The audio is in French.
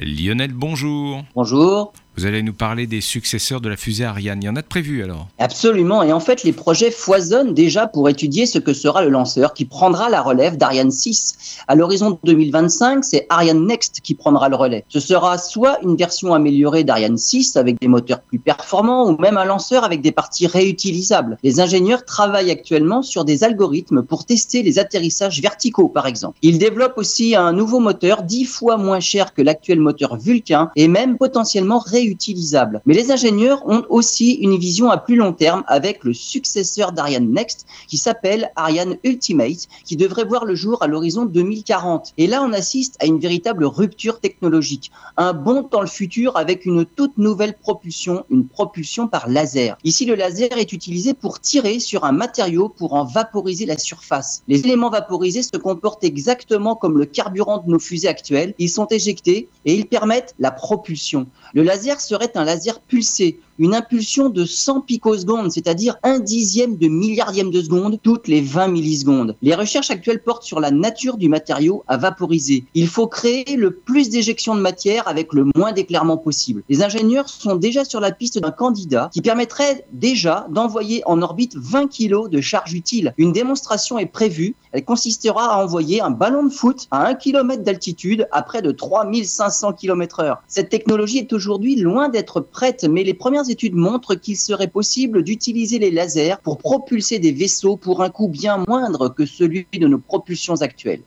Lionel, bonjour. Bonjour. Vous allez nous parler des successeurs de la fusée Ariane. Il y en a de prévus alors Absolument. Et en fait, les projets foisonnent déjà pour étudier ce que sera le lanceur qui prendra la relève d'Ariane 6. À l'horizon 2025, c'est Ariane Next qui prendra le relais. Ce sera soit une version améliorée d'Ariane 6 avec des moteurs plus performants ou même un lanceur avec des parties réutilisables. Les ingénieurs travaillent actuellement sur des algorithmes pour tester les atterrissages verticaux, par exemple. Ils développent aussi un nouveau moteur dix fois moins cher que l'actuel moteur Vulcain et même potentiellement réutilisable Mais les ingénieurs ont aussi une vision à plus long terme avec le successeur d'Ariane Next qui s'appelle Ariane Ultimate qui devrait voir le jour à l'horizon 2040. Et là, on assiste à une véritable rupture technologique, un bond dans le futur avec une toute nouvelle propulsion, une propulsion par laser. Ici, le laser est utilisé pour tirer sur un matériau pour en vaporiser la surface. Les éléments vaporisés se comportent exactement comme le carburant de nos fusées actuelles. Ils sont éjectés et ils permettent la propulsion. Le laser serait un laser pulsé, une impulsion de 100 picosecondes, c'est-à-dire un dixième de milliardième de seconde toutes les 20 millisecondes. Les recherches actuelles portent sur la nature du matériau à vaporiser. Il faut créer le plus d'éjections de matière avec le moins d'éclairement possible. Les ingénieurs sont déjà sur la piste d'un candidat qui permettrait déjà d'envoyer en orbite 20 kg de charge utile. Une démonstration est prévue. Elle consistera à envoyer un ballon de foot à 1 km d'altitude à près de 3500 km heure. Cette technologie est aujourd'hui loin d'être prête, mais les études montrent qu'il serait possible d'utiliser les lasers pour propulser des vaisseaux pour un coût bien moindre que celui de nos propulsions actuelles.